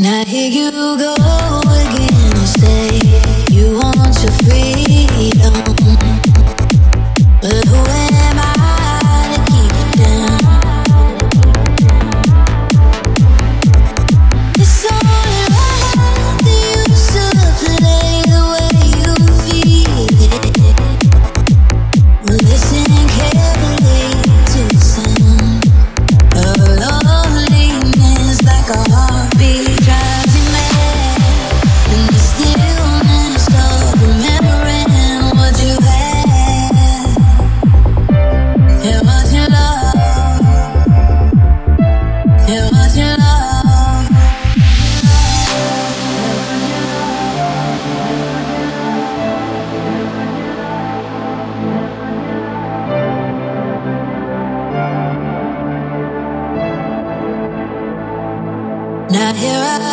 Now here you go again, and say you want your freedom.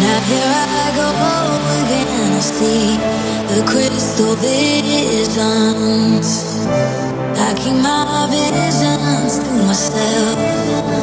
Now here I go again. I see the crystal visions. I keep my visions to myself.